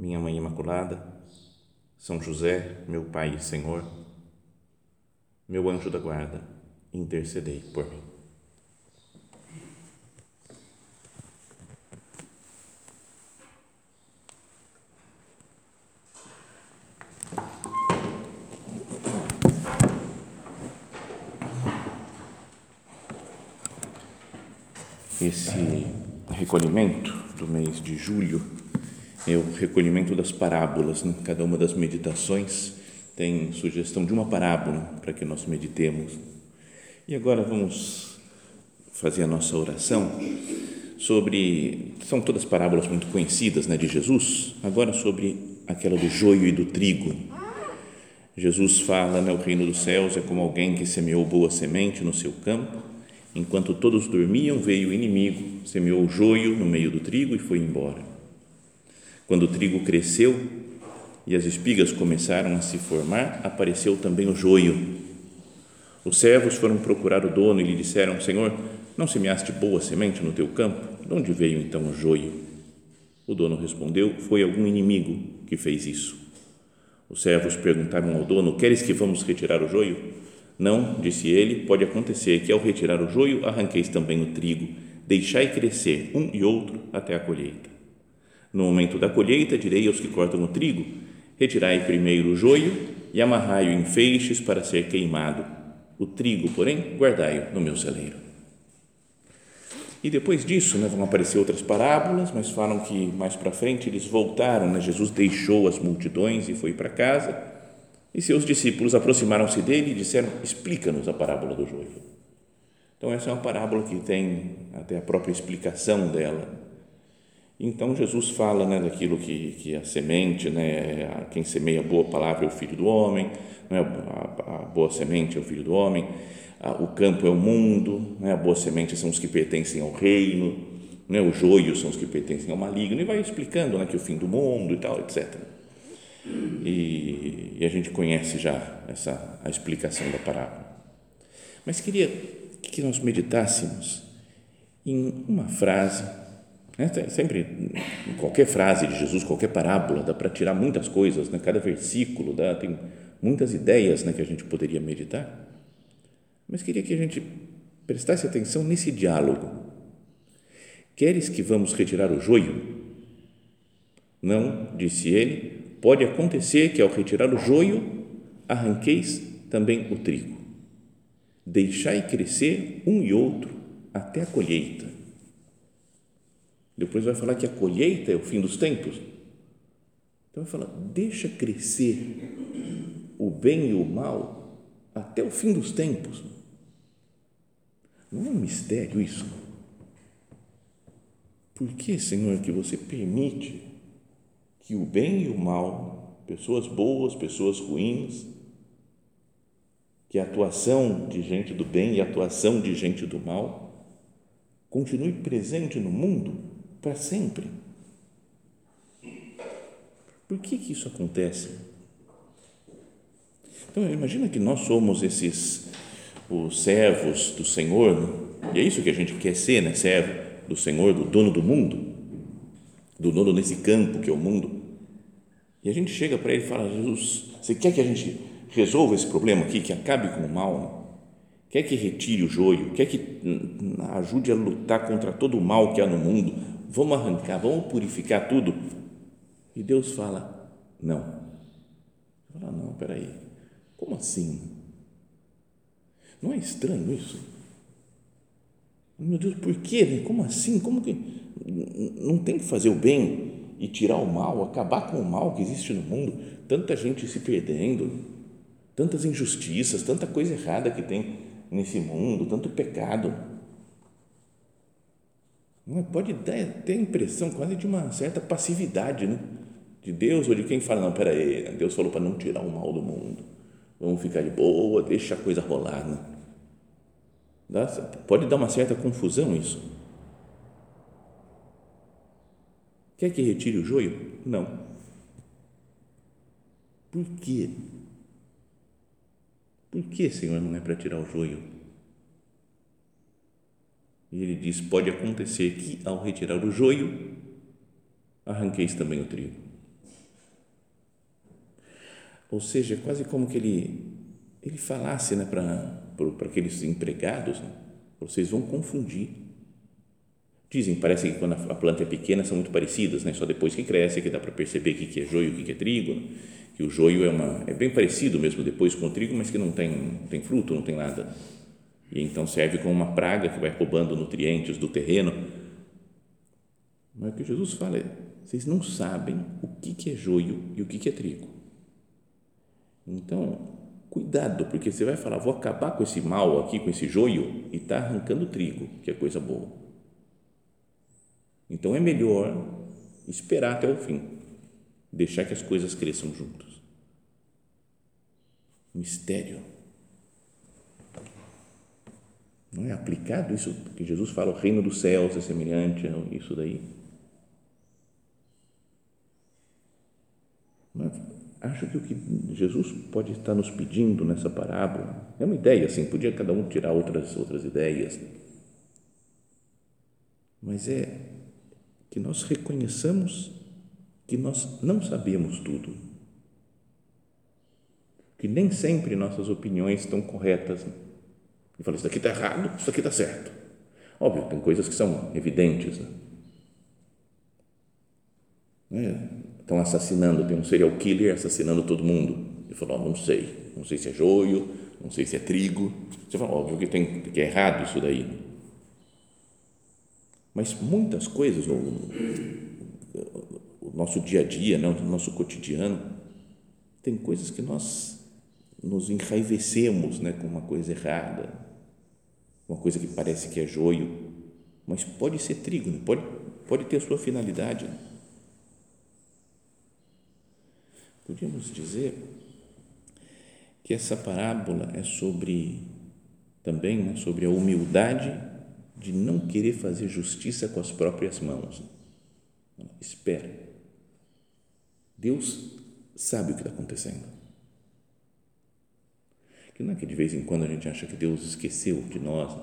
minha Mãe Imaculada, São José, meu Pai e Senhor, meu anjo da guarda, intercedei por mim. Esse recolhimento do mês de julho é o recolhimento das parábolas. Né? Cada uma das meditações tem sugestão de uma parábola para que nós meditemos. E agora vamos fazer a nossa oração sobre. São todas parábolas muito conhecidas né, de Jesus, agora sobre aquela do joio e do trigo. Jesus fala: né, o reino dos céus é como alguém que semeou boa semente no seu campo. Enquanto todos dormiam, veio o inimigo, semeou o joio no meio do trigo e foi embora. Quando o trigo cresceu e as espigas começaram a se formar, apareceu também o joio. Os servos foram procurar o dono e lhe disseram: Senhor, não semeaste boa semente no teu campo? De onde veio então o joio? O dono respondeu: Foi algum inimigo que fez isso. Os servos perguntaram ao dono: Queres que vamos retirar o joio? Não, disse ele, pode acontecer que ao retirar o joio arranqueis também o trigo. Deixai crescer um e outro até a colheita. No momento da colheita, direi aos que cortam o trigo: Retirai primeiro o joio e amarrai-o em feixes para ser queimado. O trigo, porém, guardai-o no meu celeiro. E depois disso, né, vão aparecer outras parábolas, mas falam que mais para frente eles voltaram, né, Jesus deixou as multidões e foi para casa, e seus discípulos aproximaram-se dele e disseram: Explica-nos a parábola do joio. Então, essa é uma parábola que tem até a própria explicação dela então Jesus fala né, daquilo que, que a semente, né, quem semeia a boa palavra é o filho do homem, né, a, a boa semente é o filho do homem, a, o campo é o mundo, né, a boa semente são os que pertencem ao reino, né, o joio são os que pertencem ao maligno, e vai explicando né, que o fim do mundo e tal, etc. E, e a gente conhece já essa a explicação da parábola. Mas queria que nós meditássemos em uma frase né? Sempre, qualquer frase de Jesus, qualquer parábola, dá para tirar muitas coisas, né? cada versículo dá, tem muitas ideias né, que a gente poderia meditar. Mas queria que a gente prestasse atenção nesse diálogo. Queres que vamos retirar o joio? Não, disse ele, pode acontecer que ao retirar o joio, arranqueis também o trigo. Deixai crescer um e outro até a colheita. Depois vai falar que a colheita é o fim dos tempos. Então vai falar, deixa crescer o bem e o mal até o fim dos tempos. Não é um mistério isso? Por que, Senhor, que você permite que o bem e o mal, pessoas boas, pessoas ruins, que a atuação de gente do bem e a atuação de gente do mal continue presente no mundo para sempre. Por que, que isso acontece? Então, imagina que nós somos esses os servos do Senhor, né? e é isso que a gente quer ser, né? servo do Senhor, do dono do mundo, do dono desse campo que é o mundo. E a gente chega para ele e fala: Jesus, você quer que a gente resolva esse problema aqui, que acabe com o mal? Quer que retire o joio? Quer que ajude a lutar contra todo o mal que há no mundo? Vamos arrancar, vamos purificar tudo. E Deus fala, não. Fala, não, peraí, como assim? Não é estranho isso? Meu Deus, por quê? Como assim? Como que não tem que fazer o bem e tirar o mal, acabar com o mal que existe no mundo? Tanta gente se perdendo, tantas injustiças, tanta coisa errada que tem nesse mundo, tanto pecado pode ter a impressão quase de uma certa passividade, né? De Deus ou de quem fala, não, peraí, Deus falou para não tirar o mal do mundo. Vamos ficar de boa, deixa a coisa rolar. Né? Dá, pode dar uma certa confusão isso. Quer que retire o joio? Não. Por quê? Por que, Senhor, não é para tirar o joio? E ele diz: pode acontecer que ao retirar o joio, arranqueis também o trigo. Ou seja, quase como que ele, ele falasse né, para aqueles empregados: né, vocês vão confundir. Dizem, parece que quando a planta é pequena são muito parecidas, né? só depois que cresce que dá para perceber o que é joio e o que é trigo. Né? Que o joio é, uma, é bem parecido mesmo depois com o trigo, mas que não tem, não tem fruto, não tem nada e então serve como uma praga que vai roubando nutrientes do terreno. Mas o que Jesus fala é: vocês não sabem o que é joio e o que é trigo. Então, cuidado, porque você vai falar, vou acabar com esse mal aqui, com esse joio, e está arrancando trigo, que é coisa boa. Então é melhor esperar até o fim, deixar que as coisas cresçam juntos. Mistério não é aplicado isso que Jesus fala, o reino dos céus é semelhante a isso daí. Mas acho que o que Jesus pode estar nos pedindo nessa parábola é uma ideia, assim, podia cada um tirar outras outras ideias, mas é que nós reconheçamos que nós não sabemos tudo, que nem sempre nossas opiniões estão corretas e fala, isso daqui está errado, isso daqui está certo. Óbvio, tem coisas que são evidentes. Né? É, estão assassinando, tem um serial killer assassinando todo mundo. Ele falou, oh, não sei, não sei se é joio, não sei se é trigo. Você fala, óbvio que, tem, que é errado isso daí. Mas muitas coisas no, no nosso dia a dia, no nosso cotidiano, tem coisas que nós nos enraivecemos né, com uma coisa errada, uma coisa que parece que é joio, mas pode ser trigo, né? pode, pode ter a sua finalidade. Né? Podíamos dizer que essa parábola é sobre também né, sobre a humildade de não querer fazer justiça com as próprias mãos. Espera. Deus sabe o que está acontecendo. Não é que de vez em quando a gente acha que Deus esqueceu de nós,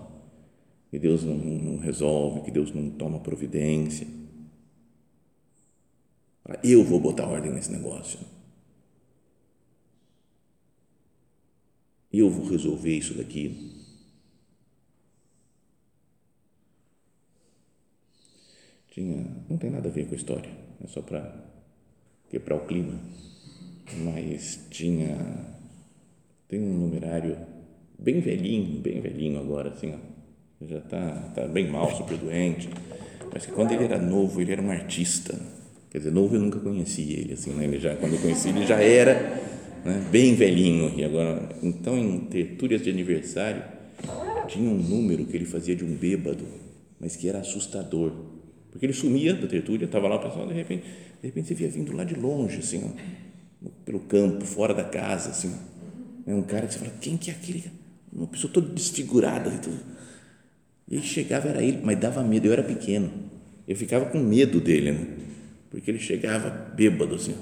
que Deus não, não resolve, que Deus não toma providência. Eu vou botar ordem nesse negócio. Eu vou resolver isso daqui. Tinha, não tem nada a ver com a história, é só para quebrar o clima, mas tinha tem um numerário bem velhinho, bem velhinho agora, assim, ó. já está tá bem mal, super doente, mas que quando ele era novo, ele era um artista, quer dizer, novo eu nunca conheci ele, assim, né? ele já, quando eu conheci ele já era né, bem velhinho, e agora, então em tertúlias de aniversário, tinha um número que ele fazia de um bêbado, mas que era assustador, porque ele sumia da tertúlia, estava lá, o pessoal, de repente, de repente você via vindo lá de longe, assim, ó, pelo campo, fora da casa, assim, é um cara que você fala, quem que é aquele? Uma pessoa toda desfigurada. E, tudo. e chegava, era ele, mas dava medo. Eu era pequeno. Eu ficava com medo dele, né? Porque ele chegava bêbado, assim,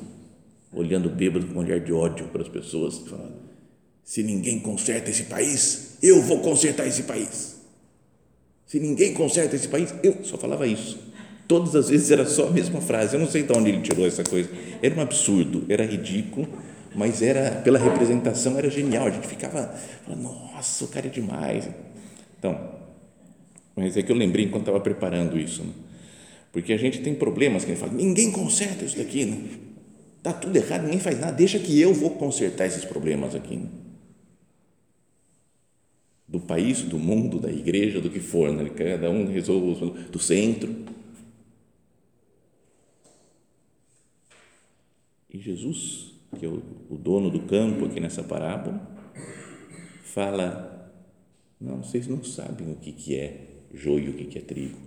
olhando bêbado com um olhar de ódio para as pessoas. Falando, se ninguém conserta esse país, eu vou consertar esse país. Se ninguém conserta esse país, eu só falava isso. Todas as vezes era só a mesma frase. Eu não sei de onde ele tirou essa coisa. Era um absurdo, era ridículo mas era pela representação era genial. A gente ficava, nossa, o cara é demais. Então, mas é que eu lembrei enquanto estava preparando isso, né? porque a gente tem problemas que a fala, ninguém conserta isso daqui, né? Tá tudo errado, ninguém faz nada. Deixa que eu vou consertar esses problemas aqui. Né? Do país, do mundo, da igreja, do que for, né? cada um resolve do centro. E Jesus que é o, o dono do campo aqui nessa parábola, fala: Não, vocês não sabem o que, que é joio, o que, que é trigo.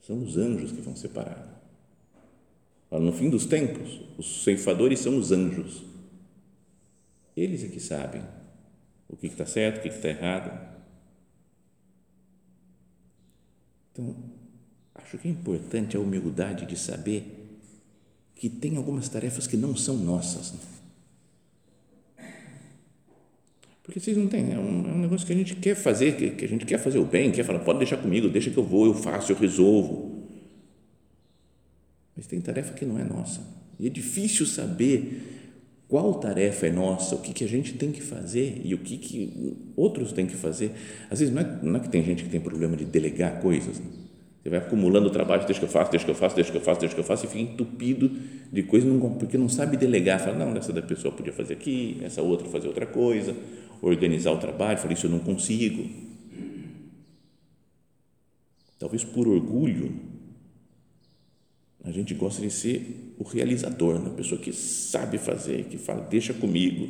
São os anjos que vão separar. No fim dos tempos, os ceifadores são os anjos. Eles é que sabem o que está certo, o que está errado. Então, acho que é importante a humildade de saber que tem algumas tarefas que não são nossas. Né? Porque vocês não têm, é um, é um, negócio que a gente quer fazer, que, que, a gente quer fazer o bem, quer falar, pode deixar comigo, deixa que eu vou, eu faço, eu resolvo. Mas tem tarefa que não é nossa. E é difícil saber qual tarefa é nossa, o que, que a gente tem que fazer e o que, que outros têm que fazer. Às vezes não é, não é que tem gente que tem problema de delegar coisas. Né? Você vai acumulando trabalho, deixa que eu faço, deixa que eu faço, deixa que eu faço, deixa que eu faço e fica entupido de coisas porque não sabe delegar. Fala, não, essa da pessoa podia fazer aqui, essa outra fazer outra coisa, organizar o trabalho. Fala, isso eu não consigo. Talvez por orgulho a gente gosta de ser o realizador, né? a pessoa que sabe fazer, que fala, deixa comigo.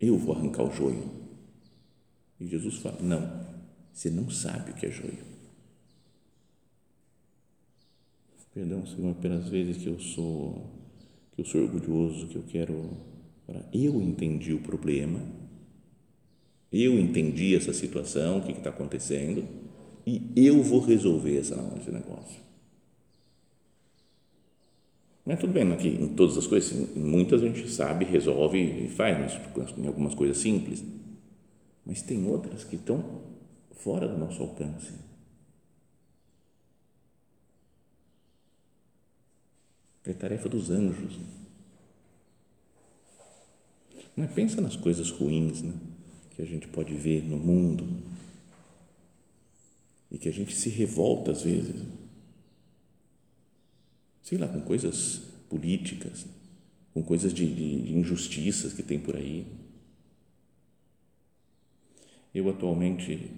Eu vou arrancar o joio. E Jesus fala: Não, você não sabe o que é joio. Perdão, Senhor, pelas vezes que eu sou que eu sou orgulhoso, que eu quero. Eu entendi o problema, eu entendi essa situação, o que está acontecendo e eu vou resolver esse negócio. Mas tudo bem, aqui em todas as coisas, muitas a gente sabe, resolve e faz, mas em algumas coisas simples. Mas tem outras que estão fora do nosso alcance. É tarefa dos anjos. Mas pensa nas coisas ruins né, que a gente pode ver no mundo e que a gente se revolta às vezes. Sei lá, com coisas políticas, com coisas de, de, de injustiças que tem por aí. Eu atualmente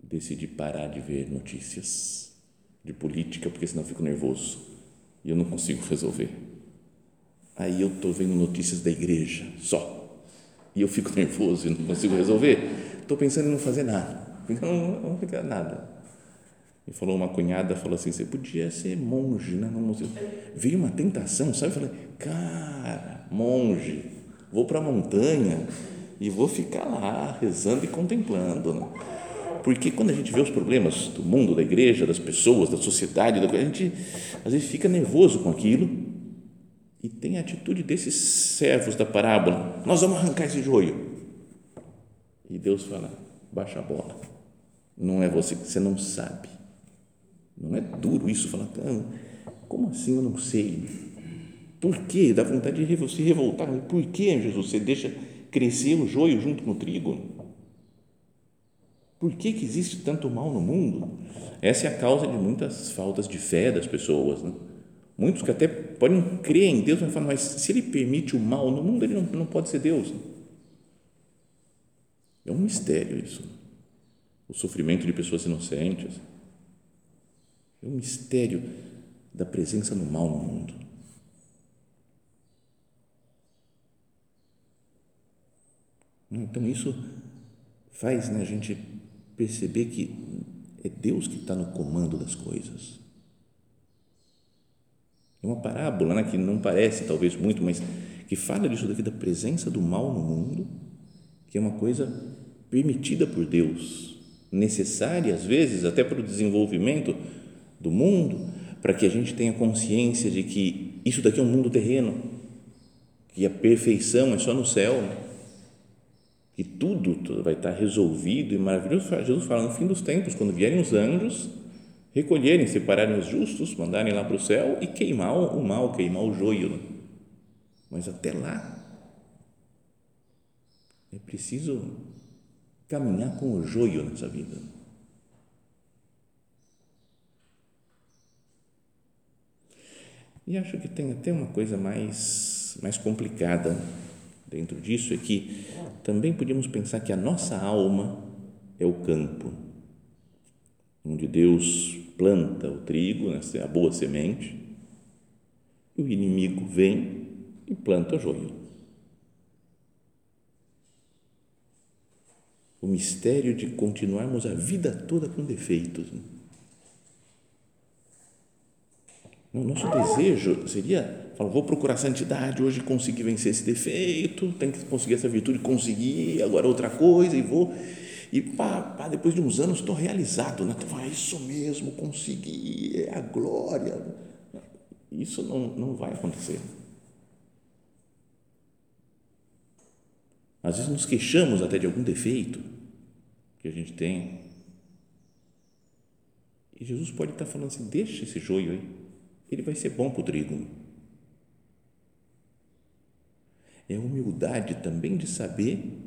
decidi parar de ver notícias de política, porque senão eu fico nervoso e eu não consigo resolver. Aí eu estou vendo notícias da igreja só e eu fico nervoso e não consigo resolver. Estou pensando em não fazer nada não, não fica nada. E falou uma cunhada, falou assim, você podia ser monge, né? Não, veio uma tentação, sabe? Eu falei, cara, monge, vou para a montanha e vou ficar lá rezando e contemplando, né? Porque quando a gente vê os problemas do mundo, da igreja, das pessoas, da sociedade, a gente às vezes fica nervoso com aquilo e tem a atitude desses servos da parábola. Nós vamos arrancar esse joio. E Deus fala: baixa a bola não é você, você não sabe. Não é duro isso, falar, como assim eu não sei? Por quê? Dá vontade de se revoltar. Por que, Jesus, você deixa crescer o joio junto com o trigo? Por que, que existe tanto mal no mundo? Essa é a causa de muitas faltas de fé das pessoas. Né? Muitos que até podem crer em Deus, mas falam, mas se Ele permite o mal no mundo, Ele não, não pode ser Deus. É um mistério isso o sofrimento de pessoas inocentes. É um mistério da presença do mal no mundo. Então, isso faz né, a gente perceber que é Deus que está no comando das coisas. É uma parábola né, que não parece talvez muito, mas que fala disso daqui, da presença do mal no mundo, que é uma coisa permitida por Deus necessária, às vezes, até para o desenvolvimento do mundo, para que a gente tenha consciência de que isso daqui é um mundo terreno, que a perfeição é só no céu, né? Que tudo, tudo vai estar resolvido e maravilhoso. Jesus fala no fim dos tempos, quando vierem os anjos, recolherem, separarem os justos, mandarem lá para o céu e queimar o mal, queimar o joio. Né? Mas até lá, é preciso caminhar com o joio nessa vida. E acho que tem até uma coisa mais, mais complicada dentro disso, é que também podíamos pensar que a nossa alma é o campo, onde Deus planta o trigo, né, a boa semente, e o inimigo vem e planta o joio. o mistério de continuarmos a vida toda com defeitos. Né? O nosso desejo seria, falar, vou procurar santidade, hoje consegui vencer esse defeito, tenho que conseguir essa virtude, conseguir, agora outra coisa e vou. E pá, pá, depois de uns anos estou realizado, né? Então, é isso mesmo, consegui, é a glória. Isso não, não vai acontecer. Às vezes nos queixamos até de algum defeito que a gente tem. E Jesus pode estar falando assim: deixa esse joio aí, ele vai ser bom para o trigo. É humildade também de saber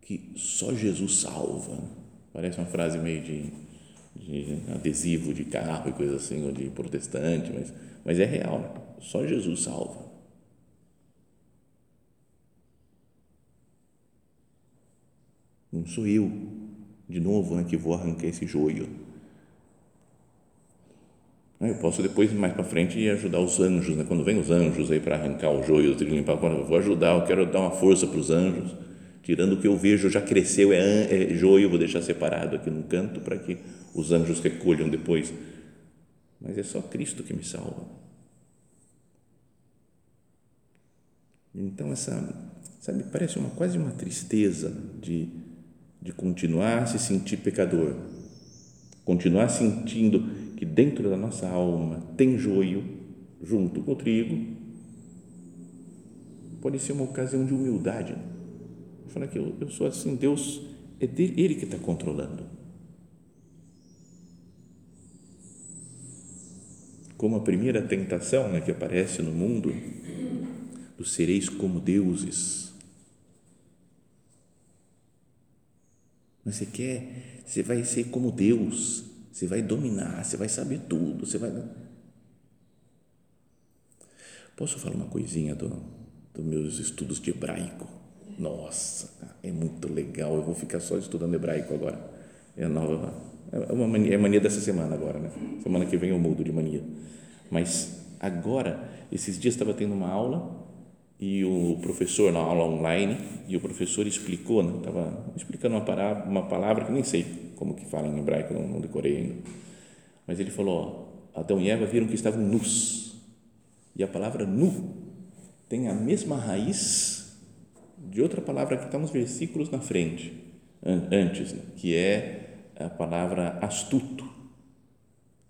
que só Jesus salva. Parece uma frase meio de, de adesivo de carro e coisa assim, ou de protestante, mas, mas é real. Né? Só Jesus salva. Não sou eu, de novo, né, que vou arrancar esse joio. Eu posso depois, mais para frente, ir ajudar os anjos, né? quando vem os anjos aí para arrancar o joio, limpar, eu vou ajudar, eu quero dar uma força para os anjos, tirando o que eu vejo já cresceu, é, é joio, vou deixar separado aqui no canto para que os anjos recolham depois. Mas é só Cristo que me salva. Então, essa, sabe, parece uma, quase uma tristeza de de continuar a se sentir pecador, continuar sentindo que dentro da nossa alma tem joio junto com o trigo, pode ser uma ocasião de humildade. Falar que eu, eu sou assim, Deus é dele, Ele que está controlando. Como a primeira tentação né, que aparece no mundo, do sereis como deuses Mas você quer, você vai ser como Deus, você vai dominar, você vai saber tudo, você vai. Posso falar uma coisinha do, dos meus estudos de hebraico? Nossa, é muito legal. Eu vou ficar só estudando hebraico agora. É nova, é uma mania, é mania dessa semana agora, né? Semana que vem eu mudo de mania. Mas agora, esses dias estava tendo uma aula e o professor na aula online e o professor explicou, né, explicando uma palavra, uma palavra que nem sei como que fala em hebraico, não, decorei ainda, mas ele falou, ó, Adão e Eva viram que estavam nus e a palavra nu tem a mesma raiz de outra palavra que está nos versículos na frente, antes, né, que é a palavra astuto,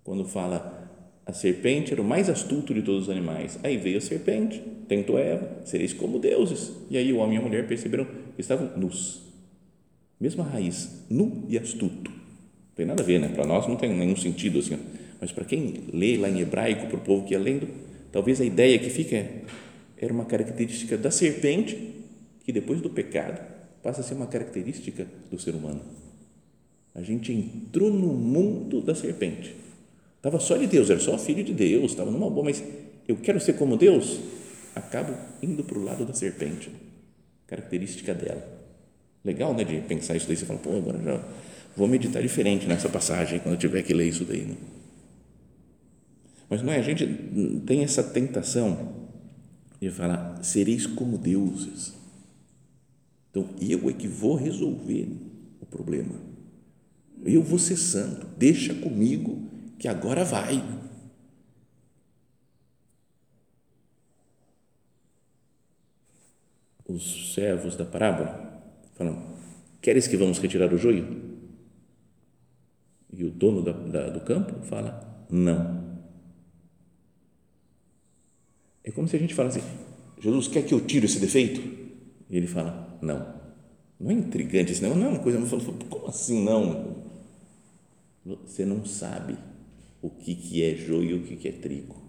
quando fala a serpente era o mais astuto de todos os animais. Aí veio a serpente, tentou Eva, sereis como deuses. E aí o homem e a mulher perceberam que estavam nus. Mesma raiz, nu e astuto. Não tem nada a ver, né? Para nós não tem nenhum sentido assim. Mas para quem lê lá em hebraico, para o povo que ia lendo, talvez a ideia que fica é, era uma característica da serpente que depois do pecado passa a ser uma característica do ser humano. A gente entrou no mundo da serpente Estava só de Deus, era só filho de Deus, estava numa boa, mas eu quero ser como Deus, acabo indo para o lado da serpente, característica dela. Legal, né, de pensar isso daí, você fala, pô, agora já vou meditar diferente nessa passagem, quando eu tiver que ler isso daí, né? Mas não é, a gente tem essa tentação de falar, sereis como deuses. Então, eu é que vou resolver o problema. Eu vou ser santo, deixa comigo que agora vai. Os servos da parábola falam: Queres que vamos retirar o joio? E o dono da, da, do campo fala: Não. É como se a gente falasse: Jesus quer que eu tire esse defeito? E ele fala: Não. Não é intrigante isso, não, é uma coisa. Como assim não? Você não sabe o que, que é joio e o que, que é trigo.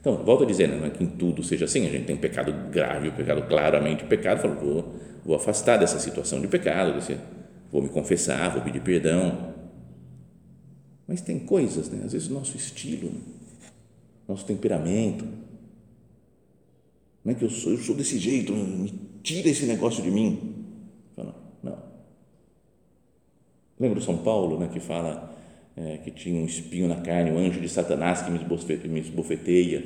Então, volto a dizer, não é que em tudo seja assim, a gente tem pecado grave, um pecado claramente pecado, falo, vou, vou afastar dessa situação de pecado, desse, vou me confessar, vou pedir perdão. Mas tem coisas, né? às vezes o nosso estilo, nosso temperamento, não é que eu sou, eu sou desse jeito, me tira esse negócio de mim. Falo, não. Lembra São Paulo, né, que fala é, que tinha um espinho na carne, um anjo de Satanás que me esbofeteia.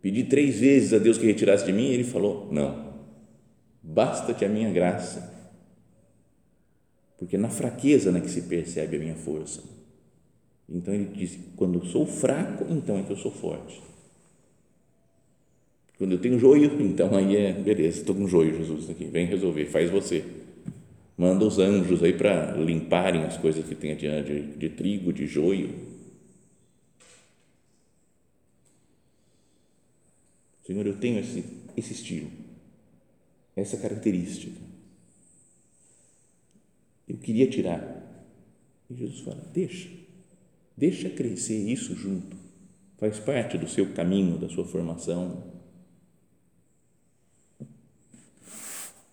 Pedi três vezes a Deus que retirasse de mim e ele falou: Não, basta-te a minha graça. Porque na fraqueza né, que se percebe a minha força. Então ele diz: quando eu sou fraco, então é que eu sou forte. Quando eu tenho joio, então aí é beleza, estou com joio, Jesus, aqui, vem resolver, faz você. Manda os anjos aí para limparem as coisas que tem adiante de, de trigo, de joio. Senhor, eu tenho esse, esse estilo, essa característica. Eu queria tirar. E Jesus fala: deixa, deixa crescer isso junto. Faz parte do seu caminho, da sua formação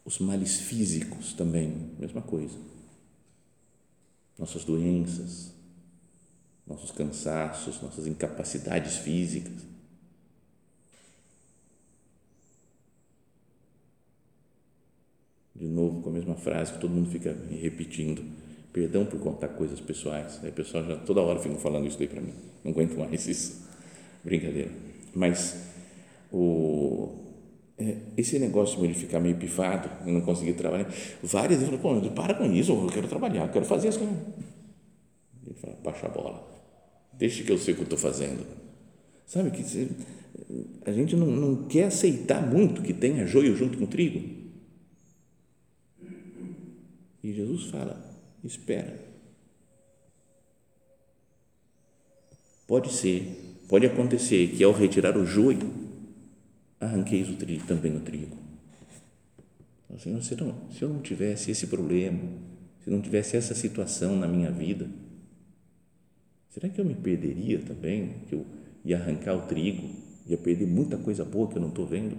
Os males físicos também, mesma coisa. Nossas doenças, nossos cansaços, nossas incapacidades físicas. De novo, com a mesma frase que todo mundo fica repetindo. Perdão por contar coisas pessoais. Aí o pessoal já toda hora fica falando isso daí para mim. Não aguento mais isso. Brincadeira. Mas o esse negócio de ficar meio pifado não conseguir trabalhar, várias vezes eu falo, pô, para com isso, eu quero trabalhar, eu quero fazer as coisas. Ele fala, baixa a bola, deixa que eu sei o que eu estou fazendo. Sabe que a gente não, não quer aceitar muito que tenha joio junto com trigo. E Jesus fala, espera. Pode ser, pode acontecer que ao retirar o joio, arranqueis o trigo, também o trigo. Senhor, se, não, se eu não tivesse esse problema, se não tivesse essa situação na minha vida, será que eu me perderia também? Que eu ia arrancar o trigo, ia perder muita coisa boa que eu não estou vendo?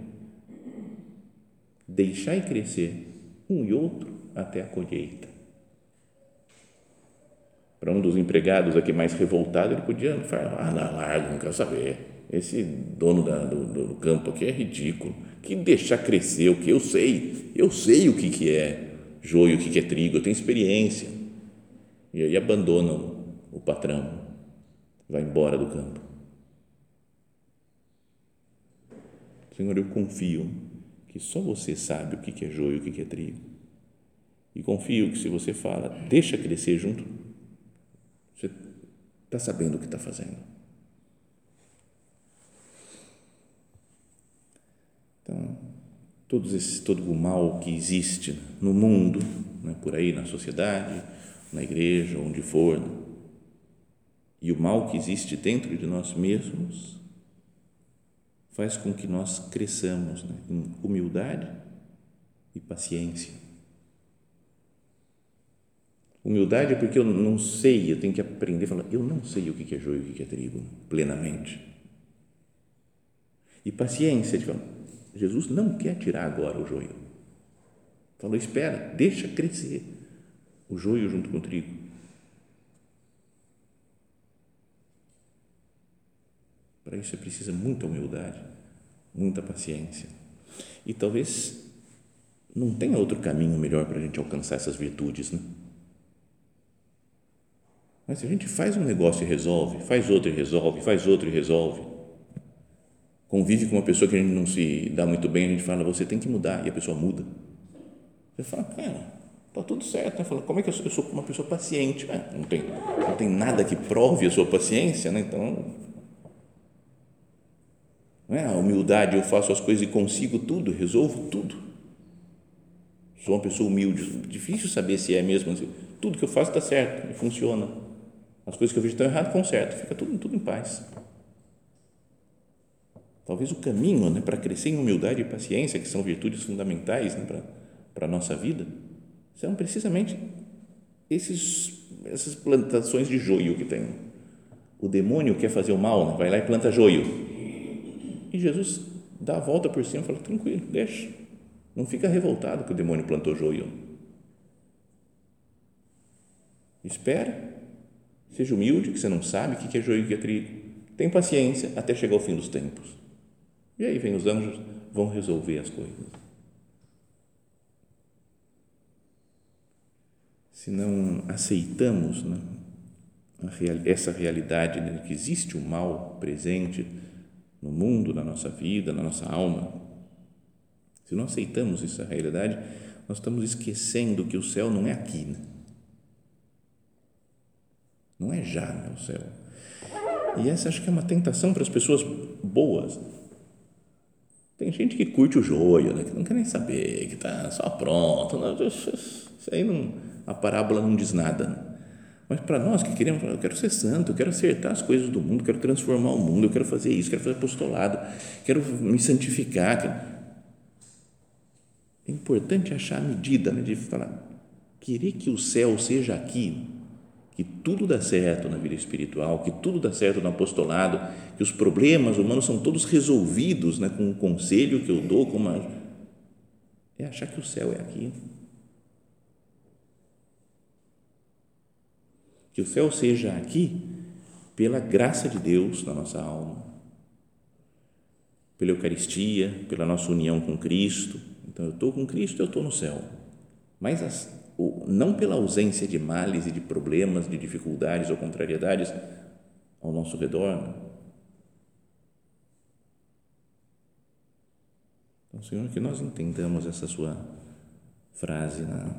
Deixar e crescer um e outro até a colheita. Para um dos empregados aqui mais revoltado, ele podia falar: ah, não, larga, não quero saber esse dono da, do, do, campo aqui é ridículo. Que deixar crescer o que eu sei, eu sei o que, que é joio, o que, que é trigo, eu tenho experiência. E aí abandona o, o patrão, vai embora do campo. Senhor, eu confio que só você sabe o que, que é joio, o que, que é trigo. E confio que se você fala, deixa crescer junto, você está sabendo o que está fazendo. Então, todos esse, todo o mal que existe no mundo, né, por aí na sociedade, na igreja, onde for, né, e o mal que existe dentro de nós mesmos, faz com que nós cresçamos né, em humildade e paciência. Humildade é porque eu não sei, eu tenho que aprender a falar, eu não sei o que é joio e o que é trigo, plenamente. E paciência, de falar, Jesus não quer tirar agora o joio. Falou: espera, deixa crescer o joio junto com o trigo. Para isso é precisa muita humildade, muita paciência. E talvez não tenha outro caminho melhor para a gente alcançar essas virtudes, né? Mas se a gente faz um negócio e resolve, faz outro e resolve, faz outro e resolve, convive com uma pessoa que a gente não se dá muito bem, a gente fala, você tem que mudar, e a pessoa muda. Você fala, cara, tá tudo certo. Né? Fala, como é que eu sou, eu sou uma pessoa paciente? É, não, tem, não tem nada que prove a sua paciência, né? então. Não é a humildade, eu faço as coisas e consigo tudo, resolvo tudo. Sou uma pessoa humilde, difícil saber se é mesmo. Assim. Tudo que eu faço está certo, funciona. As coisas que eu vejo estão erradas, conserto, fica tudo, tudo em paz. Talvez o caminho né, para crescer em humildade e paciência, que são virtudes fundamentais né, para, para a nossa vida, são precisamente esses, essas plantações de joio que tem. O demônio quer fazer o mal, né, vai lá e planta joio. E Jesus dá a volta por cima e fala: tranquilo, deixa. Não fica revoltado que o demônio plantou joio. Espera, seja humilde, que você não sabe o que é joio e o que é trigo. Tem paciência até chegar ao fim dos tempos. E aí vem os anjos, vão resolver as coisas. Se não aceitamos né, essa realidade de que existe o mal presente no mundo, na nossa vida, na nossa alma, se não aceitamos essa realidade, nós estamos esquecendo que o céu não é aqui. Né? Não é já né, o céu. E essa acho que é uma tentação para as pessoas boas. Tem gente que curte o joio, né, que não quer nem saber, que está só pronto. Não, isso aí não, a parábola não diz nada. Né? Mas para nós que queremos, eu quero ser santo, eu quero acertar as coisas do mundo, eu quero transformar o mundo, eu quero fazer isso, quero fazer apostolado, quero me santificar. É importante achar a medida né, de falar, querer que o céu seja aqui, que tudo dá certo na vida espiritual, que tudo dá certo no apostolado, que os problemas humanos são todos resolvidos né, com o conselho que eu dou, com uma, é achar que o céu é aqui. Que o céu seja aqui pela graça de Deus na nossa alma, pela Eucaristia, pela nossa união com Cristo. Então, eu estou com Cristo, eu estou no céu. Mas as, não pela ausência de males e de problemas, de dificuldades ou contrariedades ao nosso redor. Então, Senhor, que nós entendamos essa sua frase na,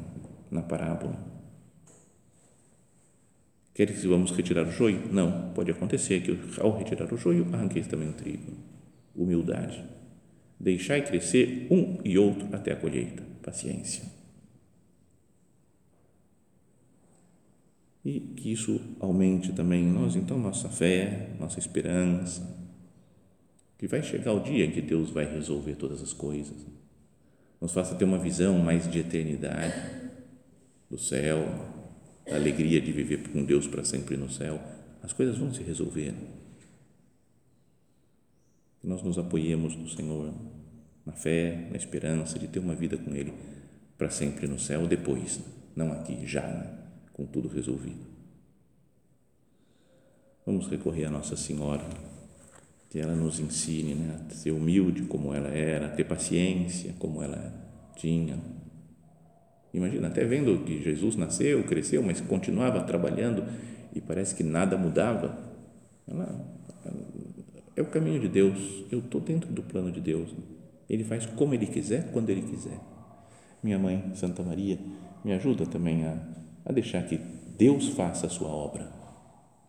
na parábola. Queres que vamos retirar o joio? Não, pode acontecer que ao retirar o joio, arranqueis também o trigo. Humildade. Deixai crescer um e outro até a colheita. Paciência. E que isso aumente também em nós, então, nossa fé, nossa esperança, que vai chegar o dia em que Deus vai resolver todas as coisas, nos faça ter uma visão mais de eternidade, do céu, da alegria de viver com Deus para sempre no céu, as coisas vão se resolver. Que nós nos apoiemos no Senhor, na fé, na esperança de ter uma vida com Ele para sempre no céu, depois, não aqui, já. Com tudo resolvido. Vamos recorrer a Nossa Senhora, que ela nos ensine né, a ser humilde como ela era, a ter paciência como ela tinha. Imagina, até vendo que Jesus nasceu, cresceu, mas continuava trabalhando e parece que nada mudava. Ela, é o caminho de Deus. Eu estou dentro do plano de Deus. Ele faz como Ele quiser, quando Ele quiser. Minha mãe, Santa Maria, me ajuda também a a deixar que Deus faça a sua obra,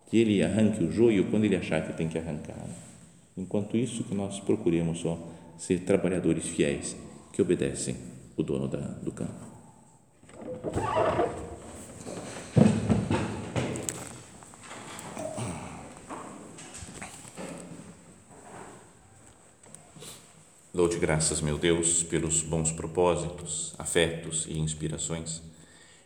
que Ele arranque o joio quando Ele achar que tem que arrancar. Enquanto isso, que nós procuremos só ser trabalhadores fiéis que obedecem o dono da, do campo. Dou-te graças, meu Deus, pelos bons propósitos, afetos e inspirações